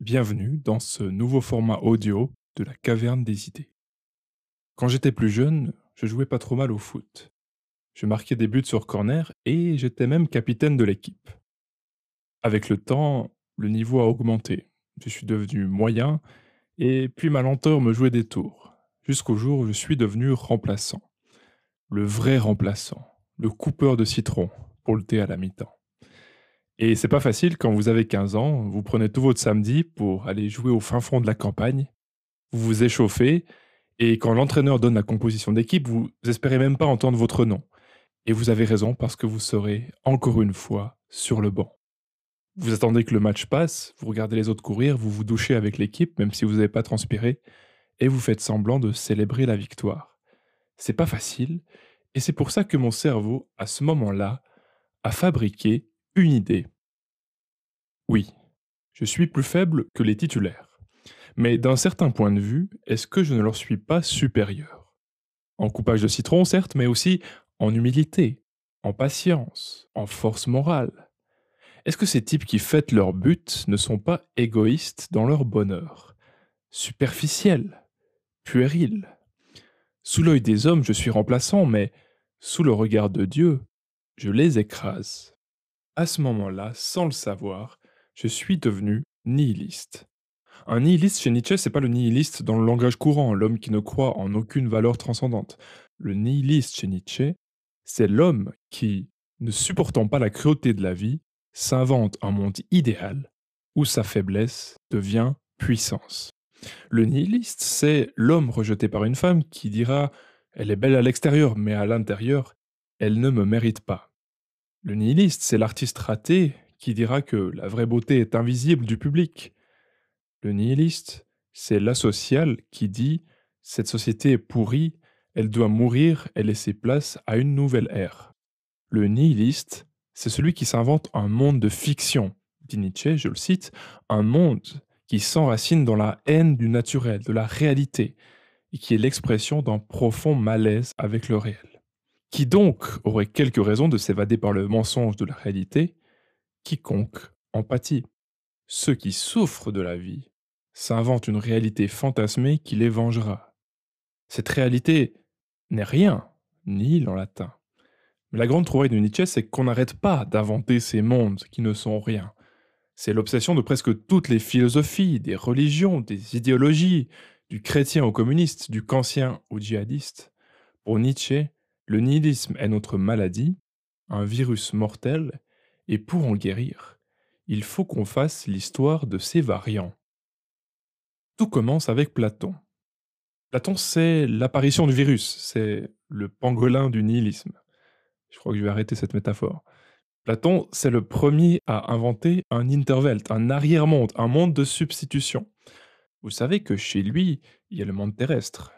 Bienvenue dans ce nouveau format audio de la caverne des idées. Quand j'étais plus jeune, je jouais pas trop mal au foot. Je marquais des buts sur corner et j'étais même capitaine de l'équipe. Avec le temps, le niveau a augmenté. Je suis devenu moyen et puis ma lenteur me jouait des tours, jusqu'au jour où je suis devenu remplaçant. Le vrai remplaçant, le coupeur de citron pour le thé à la mi-temps. Et c'est pas facile quand vous avez 15 ans, vous prenez tout votre samedi pour aller jouer au fin fond de la campagne, vous vous échauffez, et quand l'entraîneur donne la composition d'équipe, vous espérez même pas entendre votre nom. Et vous avez raison parce que vous serez encore une fois sur le banc. Vous attendez que le match passe, vous regardez les autres courir, vous vous douchez avec l'équipe même si vous n'avez pas transpiré, et vous faites semblant de célébrer la victoire. C'est pas facile, et c'est pour ça que mon cerveau, à ce moment-là, a fabriqué une idée. Oui, je suis plus faible que les titulaires. Mais d'un certain point de vue, est-ce que je ne leur suis pas supérieur? En coupage de citron, certes, mais aussi en humilité, en patience, en force morale. Est-ce que ces types qui fêtent leur but ne sont pas égoïstes dans leur bonheur? Superficiels Puérils Sous l'œil des hommes, je suis remplaçant, mais sous le regard de Dieu, je les écrase à ce moment-là, sans le savoir, je suis devenu nihiliste. Un nihiliste chez Nietzsche, c'est pas le nihiliste dans le langage courant, l'homme qui ne croit en aucune valeur transcendante. Le nihiliste chez Nietzsche, c'est l'homme qui, ne supportant pas la cruauté de la vie, s'invente un monde idéal où sa faiblesse devient puissance. Le nihiliste, c'est l'homme rejeté par une femme qui dira Elle est belle à l'extérieur, mais à l'intérieur, elle ne me mérite pas. Le nihiliste, c'est l'artiste raté qui dira que la vraie beauté est invisible du public. Le nihiliste, c'est l'asocial qui dit cette société est pourrie, elle doit mourir et laisser place à une nouvelle ère. Le nihiliste, c'est celui qui s'invente un monde de fiction, dit Nietzsche, je le cite, un monde qui s'enracine dans la haine du naturel, de la réalité, et qui est l'expression d'un profond malaise avec le réel. Qui donc aurait quelques raisons de s'évader par le mensonge de la réalité Quiconque empathie. Ceux qui souffrent de la vie s'inventent une réalité fantasmée qui les vengera. Cette réalité n'est rien, ni en latin. Mais la grande trouvaille de Nietzsche, c'est qu'on n'arrête pas d'inventer ces mondes qui ne sont rien. C'est l'obsession de presque toutes les philosophies, des religions, des idéologies, du chrétien au communiste, du kantien au djihadiste. Pour Nietzsche, le nihilisme est notre maladie, un virus mortel, et pour en guérir, il faut qu'on fasse l'histoire de ses variants. Tout commence avec Platon. Platon, c'est l'apparition du virus, c'est le pangolin du nihilisme. Je crois que je vais arrêter cette métaphore. Platon, c'est le premier à inventer un intervelt, un arrière-monde, un monde de substitution. Vous savez que chez lui, il y a le monde terrestre.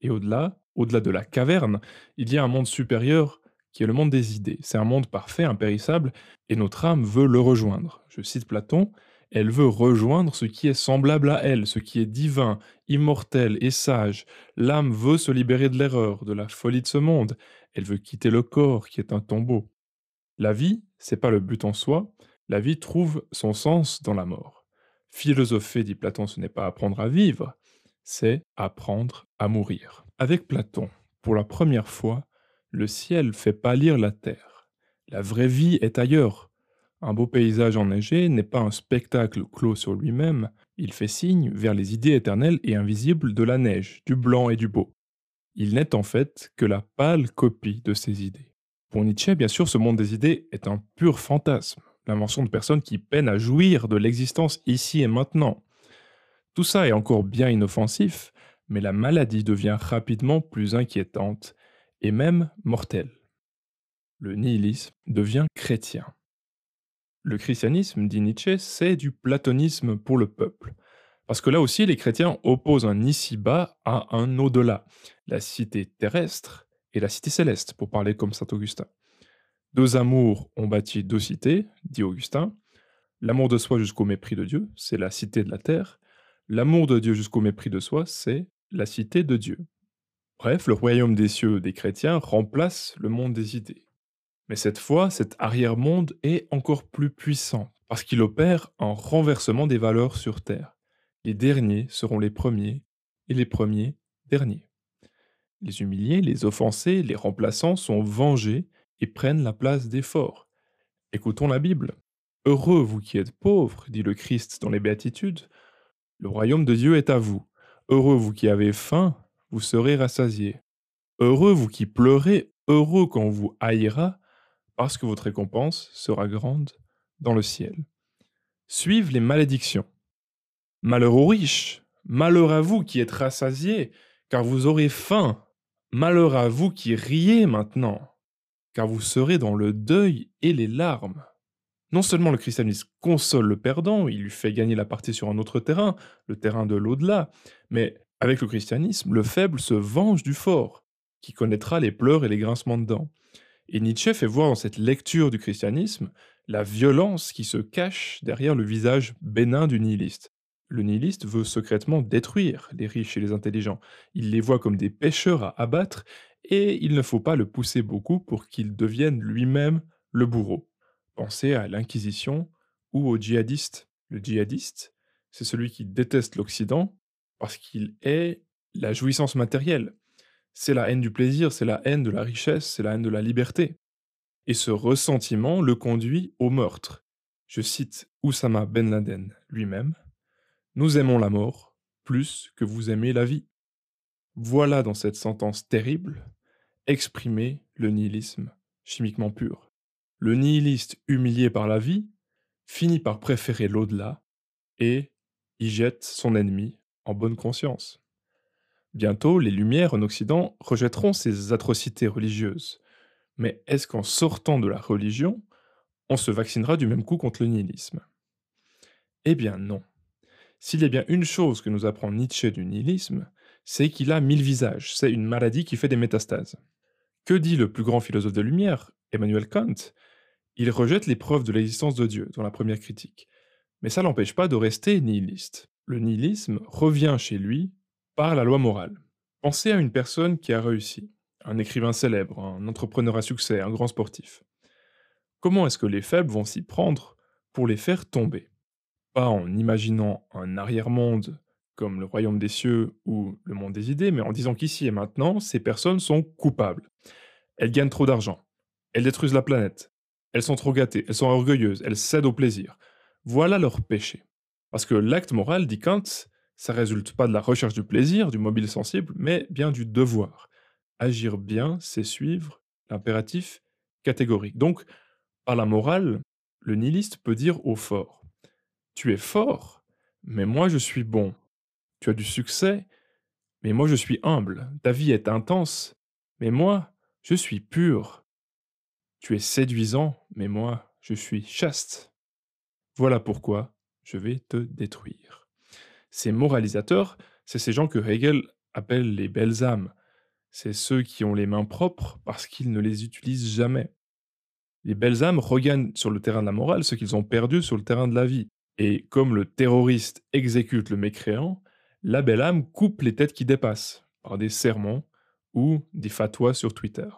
Et au-delà, au-delà de la caverne, il y a un monde supérieur qui est le monde des idées. C'est un monde parfait, impérissable, et notre âme veut le rejoindre. Je cite Platon, elle veut rejoindre ce qui est semblable à elle, ce qui est divin, immortel et sage. L'âme veut se libérer de l'erreur, de la folie de ce monde. Elle veut quitter le corps qui est un tombeau. La vie, c'est pas le but en soi. La vie trouve son sens dans la mort. Philosopher, dit Platon, ce n'est pas apprendre à vivre, c'est apprendre à mourir. Avec Platon, pour la première fois, le ciel fait pâlir la terre. La vraie vie est ailleurs. Un beau paysage enneigé n'est pas un spectacle clos sur lui-même, il fait signe vers les idées éternelles et invisibles de la neige, du blanc et du beau. Il n'est en fait que la pâle copie de ces idées. Pour Nietzsche, bien sûr, ce monde des idées est un pur fantasme, l'invention de personnes qui peinent à jouir de l'existence ici et maintenant. Tout ça est encore bien inoffensif, mais la maladie devient rapidement plus inquiétante et même mortelle. Le nihilisme devient chrétien. Le christianisme, dit Nietzsche, c'est du platonisme pour le peuple. Parce que là aussi, les chrétiens opposent un ici-bas à un au-delà, la cité terrestre et la cité céleste, pour parler comme saint Augustin. Deux amours ont bâti deux cités, dit Augustin. L'amour de soi jusqu'au mépris de Dieu, c'est la cité de la terre. L'amour de Dieu jusqu'au mépris de soi, c'est la cité de Dieu. Bref, le royaume des cieux des chrétiens remplace le monde des idées. Mais cette fois, cet arrière-monde est encore plus puissant, parce qu'il opère un renversement des valeurs sur Terre. Les derniers seront les premiers, et les premiers derniers. Les humiliés, les offensés, les remplaçants sont vengés et prennent la place des forts. Écoutons la Bible. Heureux vous qui êtes pauvres, dit le Christ dans les béatitudes, le royaume de Dieu est à vous. Heureux vous qui avez faim, vous serez rassasiés. Heureux vous qui pleurez, heureux quand vous haïra, parce que votre récompense sera grande dans le ciel. Suivent les malédictions. Malheur aux riches, malheur à vous qui êtes rassasiés, car vous aurez faim. Malheur à vous qui riez maintenant, car vous serez dans le deuil et les larmes. Non seulement le christianisme console le perdant, il lui fait gagner la partie sur un autre terrain, le terrain de l'au-delà, mais avec le christianisme, le faible se venge du fort, qui connaîtra les pleurs et les grincements de dents. Et Nietzsche fait voir dans cette lecture du christianisme la violence qui se cache derrière le visage bénin du nihiliste. Le nihiliste veut secrètement détruire les riches et les intelligents. Il les voit comme des pêcheurs à abattre et il ne faut pas le pousser beaucoup pour qu'il devienne lui-même le bourreau. Pensez à l'Inquisition ou au djihadiste. Le djihadiste, c'est celui qui déteste l'Occident parce qu'il est la jouissance matérielle. C'est la haine du plaisir, c'est la haine de la richesse, c'est la haine de la liberté. Et ce ressentiment le conduit au meurtre. Je cite Oussama Ben Laden lui-même. Nous aimons la mort plus que vous aimez la vie. Voilà dans cette sentence terrible exprimé le nihilisme chimiquement pur. Le nihiliste humilié par la vie finit par préférer l'au-delà et y jette son ennemi en bonne conscience. Bientôt, les Lumières en Occident rejetteront ces atrocités religieuses. Mais est-ce qu'en sortant de la religion, on se vaccinera du même coup contre le nihilisme? Eh bien non. S'il y a bien une chose que nous apprend Nietzsche du nihilisme, c'est qu'il a mille visages, c'est une maladie qui fait des métastases. Que dit le plus grand philosophe de lumière, Emmanuel Kant Il rejette les preuves de l'existence de Dieu dans la première critique. Mais ça l'empêche pas de rester nihiliste. Le nihilisme revient chez lui par la loi morale. Pensez à une personne qui a réussi, un écrivain célèbre, un entrepreneur à succès, un grand sportif. Comment est-ce que les faibles vont s'y prendre pour les faire tomber? Pas en imaginant un arrière-monde comme le royaume des cieux ou le monde des idées, mais en disant qu'ici et maintenant, ces personnes sont coupables. Elles gagnent trop d'argent, elles détruisent la planète, elles sont trop gâtées, elles sont orgueilleuses, elles cèdent au plaisir. Voilà leur péché. Parce que l'acte moral, dit Kant, ça résulte pas de la recherche du plaisir, du mobile sensible, mais bien du devoir. Agir bien, c'est suivre l'impératif catégorique. Donc, par la morale, le nihiliste peut dire au fort Tu es fort, mais moi je suis bon. Tu as du succès, mais moi je suis humble. Ta vie est intense, mais moi je suis pur. Tu es séduisant, mais moi je suis chaste. Voilà pourquoi je vais te détruire. Ces moralisateurs, c'est ces gens que Hegel appelle les belles âmes. C'est ceux qui ont les mains propres parce qu'ils ne les utilisent jamais. Les belles âmes regagnent sur le terrain de la morale ce qu'ils ont perdu sur le terrain de la vie. Et comme le terroriste exécute le mécréant, la belle âme coupe les têtes qui dépassent, par des sermons ou des fatwas sur Twitter.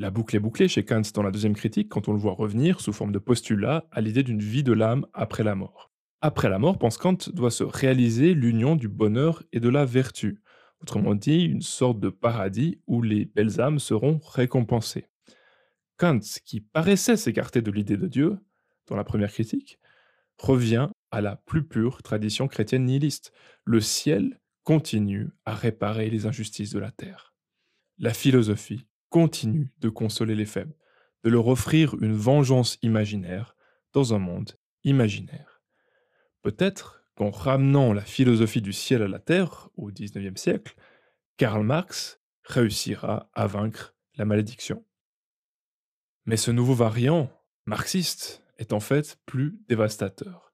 La boucle est bouclée chez Kant dans la deuxième critique quand on le voit revenir sous forme de postulat à l'idée d'une vie de l'âme après la mort. Après la mort, pense Kant, doit se réaliser l'union du bonheur et de la vertu, autrement dit une sorte de paradis où les belles âmes seront récompensées. Kant, qui paraissait s'écarter de l'idée de Dieu, dans la première critique, revient à la plus pure tradition chrétienne nihiliste. Le ciel continue à réparer les injustices de la terre. La philosophie continue de consoler les faibles, de leur offrir une vengeance imaginaire dans un monde imaginaire. Peut-être qu'en ramenant la philosophie du ciel à la terre au XIXe siècle, Karl Marx réussira à vaincre la malédiction. Mais ce nouveau variant marxiste est en fait plus dévastateur.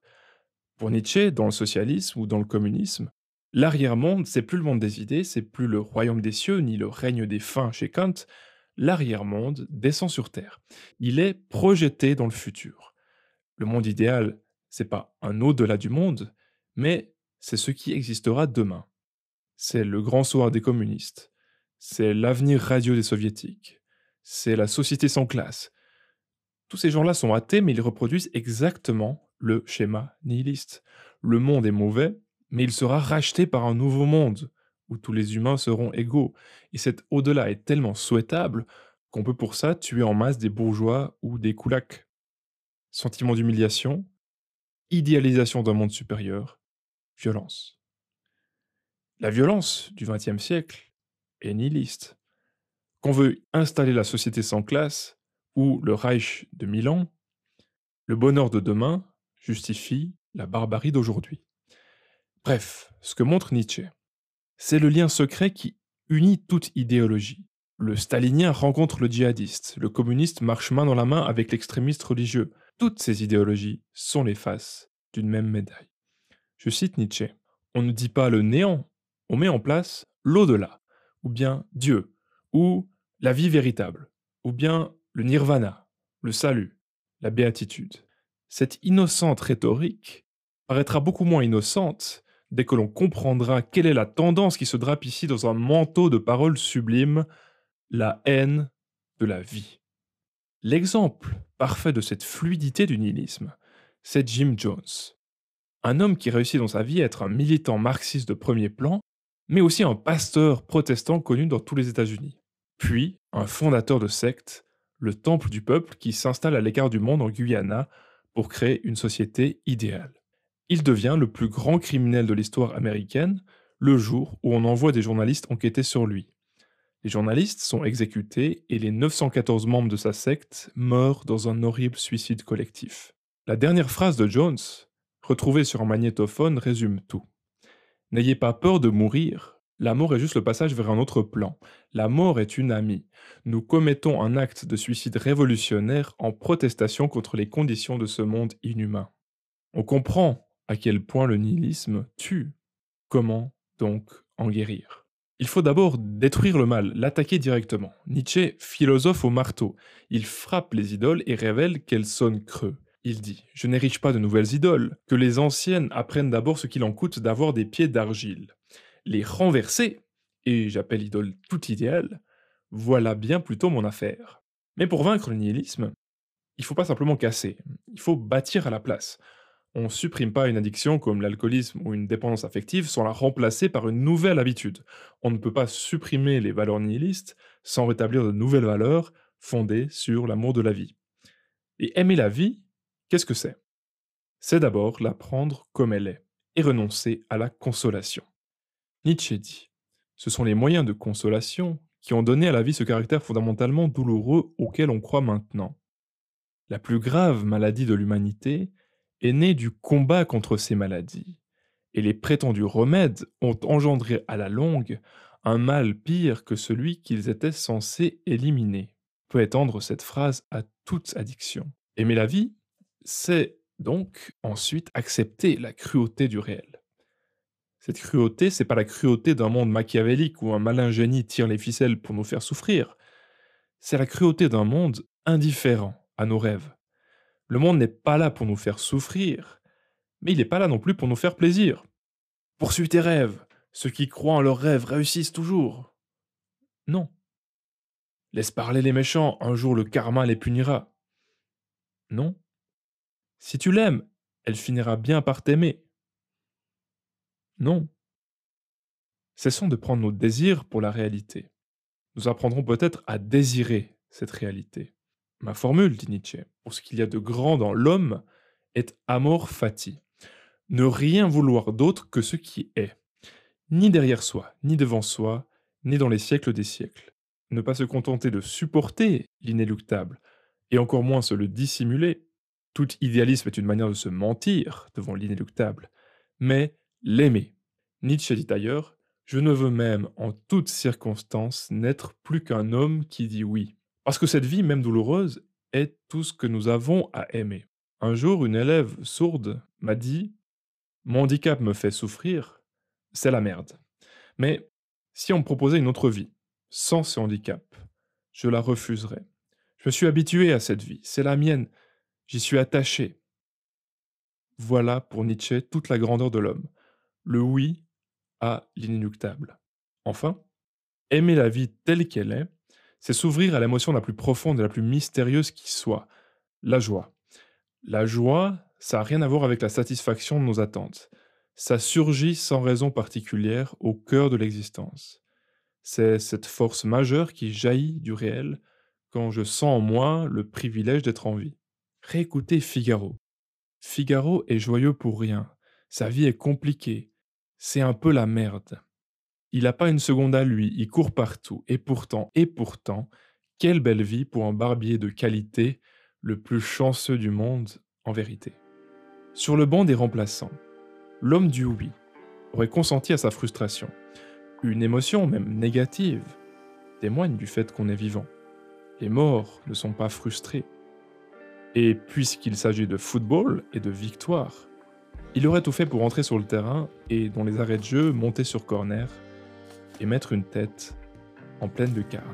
Pour Nietzsche, dans le socialisme ou dans le communisme, l'arrière-monde, c'est plus le monde des idées, c'est plus le royaume des cieux, ni le règne des fins chez Kant. L'arrière-monde descend sur Terre. Il est projeté dans le futur. Le monde idéal, c'est pas un au-delà du monde, mais c'est ce qui existera demain. C'est le grand soir des communistes. C'est l'avenir radieux des soviétiques. C'est la société sans classe. Tous ces gens-là sont athées, mais ils reproduisent exactement le schéma nihiliste. Le monde est mauvais, mais il sera racheté par un nouveau monde, où tous les humains seront égaux. Et cet au-delà est tellement souhaitable qu'on peut pour ça tuer en masse des bourgeois ou des koulaks. Sentiment d'humiliation, idéalisation d'un monde supérieur, violence. La violence du XXe siècle est nihiliste. Qu'on veut installer la société sans classe ou le Reich de Milan, le bonheur de demain justifie la barbarie d'aujourd'hui. Bref, ce que montre Nietzsche, c'est le lien secret qui unit toute idéologie. Le stalinien rencontre le djihadiste, le communiste marche main dans la main avec l'extrémiste religieux. Toutes ces idéologies sont les faces d'une même médaille. Je cite Nietzsche. On ne dit pas le néant, on met en place l'au-delà, ou bien Dieu, ou la vie véritable, ou bien le nirvana, le salut, la béatitude. Cette innocente rhétorique paraîtra beaucoup moins innocente dès que l'on comprendra quelle est la tendance qui se drape ici dans un manteau de paroles sublimes, la haine de la vie. L'exemple parfait de cette fluidité du nihilisme, c'est Jim Jones. Un homme qui réussit dans sa vie à être un militant marxiste de premier plan, mais aussi un pasteur protestant connu dans tous les États-Unis. Puis, un fondateur de secte, le Temple du Peuple, qui s'installe à l'écart du monde en Guyana pour créer une société idéale. Il devient le plus grand criminel de l'histoire américaine le jour où on envoie des journalistes enquêter sur lui. Les journalistes sont exécutés et les 914 membres de sa secte meurent dans un horrible suicide collectif. La dernière phrase de Jones, retrouvée sur un magnétophone, résume tout. N'ayez pas peur de mourir. La mort est juste le passage vers un autre plan. La mort est une amie. Nous commettons un acte de suicide révolutionnaire en protestation contre les conditions de ce monde inhumain. On comprend à quel point le nihilisme tue. Comment donc en guérir? Il faut d'abord détruire le mal, l'attaquer directement. Nietzsche, philosophe au marteau, il frappe les idoles et révèle qu'elles sonnent creux. Il dit Je n'érige pas de nouvelles idoles, que les anciennes apprennent d'abord ce qu'il en coûte d'avoir des pieds d'argile. Les renverser, et j'appelle idole tout idéal, voilà bien plutôt mon affaire. Mais pour vaincre le nihilisme, il ne faut pas simplement casser, il faut bâtir à la place on ne supprime pas une addiction comme l'alcoolisme ou une dépendance affective sans la remplacer par une nouvelle habitude. On ne peut pas supprimer les valeurs nihilistes sans rétablir de nouvelles valeurs fondées sur l'amour de la vie. Et aimer la vie, qu'est-ce que c'est? C'est d'abord la prendre comme elle est et renoncer à la consolation. Nietzsche dit Ce sont les moyens de consolation qui ont donné à la vie ce caractère fondamentalement douloureux auquel on croit maintenant. La plus grave maladie de l'humanité, est né du combat contre ces maladies, et les prétendus remèdes ont engendré à la longue un mal pire que celui qu'ils étaient censés éliminer. Peut étendre cette phrase à toute addiction. Aimer la vie, c'est donc ensuite accepter la cruauté du réel. Cette cruauté, c'est pas la cruauté d'un monde machiavélique où un malin génie tire les ficelles pour nous faire souffrir. C'est la cruauté d'un monde indifférent à nos rêves, le monde n'est pas là pour nous faire souffrir, mais il n'est pas là non plus pour nous faire plaisir. Poursuis tes rêves. Ceux qui croient en leurs rêves réussissent toujours. Non. Laisse parler les méchants, un jour le karma les punira. Non. Si tu l'aimes, elle finira bien par t'aimer. Non. Cessons de prendre nos désirs pour la réalité. Nous apprendrons peut-être à désirer cette réalité. Ma formule, dit Nietzsche, pour ce qu'il y a de grand dans l'homme, est amor fati. Ne rien vouloir d'autre que ce qui est, ni derrière soi, ni devant soi, ni dans les siècles des siècles. Ne pas se contenter de supporter l'inéluctable, et encore moins se le dissimuler. Tout idéalisme est une manière de se mentir devant l'inéluctable, mais l'aimer. Nietzsche dit ailleurs Je ne veux même, en toutes circonstances, n'être plus qu'un homme qui dit oui. Parce que cette vie, même douloureuse, est tout ce que nous avons à aimer. Un jour, une élève sourde m'a dit Mon handicap me fait souffrir, c'est la merde. Mais si on me proposait une autre vie, sans ce handicap, je la refuserais. Je me suis habitué à cette vie, c'est la mienne, j'y suis attaché. Voilà pour Nietzsche toute la grandeur de l'homme, le oui à l'inéluctable. Enfin, aimer la vie telle qu'elle est, c'est s'ouvrir à l'émotion la plus profonde et la plus mystérieuse qui soit, la joie. La joie, ça n'a rien à voir avec la satisfaction de nos attentes. Ça surgit sans raison particulière au cœur de l'existence. C'est cette force majeure qui jaillit du réel quand je sens en moi le privilège d'être en vie. Réécoutez Figaro. Figaro est joyeux pour rien. Sa vie est compliquée. C'est un peu la merde. Il n'a pas une seconde à lui, il court partout. Et pourtant, et pourtant, quelle belle vie pour un barbier de qualité, le plus chanceux du monde, en vérité. Sur le banc des remplaçants, l'homme du oui aurait consenti à sa frustration. Une émotion, même négative, témoigne du fait qu'on est vivant. Les morts ne sont pas frustrés. Et puisqu'il s'agit de football et de victoire, il aurait tout fait pour entrer sur le terrain et, dans les arrêts de jeu, monter sur corner et mettre une tête en pleine lucarne.